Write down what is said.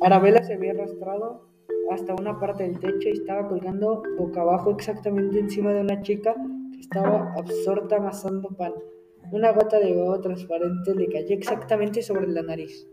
Arabella se había arrastrado hasta una parte del techo y estaba colgando boca abajo exactamente encima de una chica que estaba absorta amasando pan. Una gota de baba transparente le cayó exactamente sobre la nariz.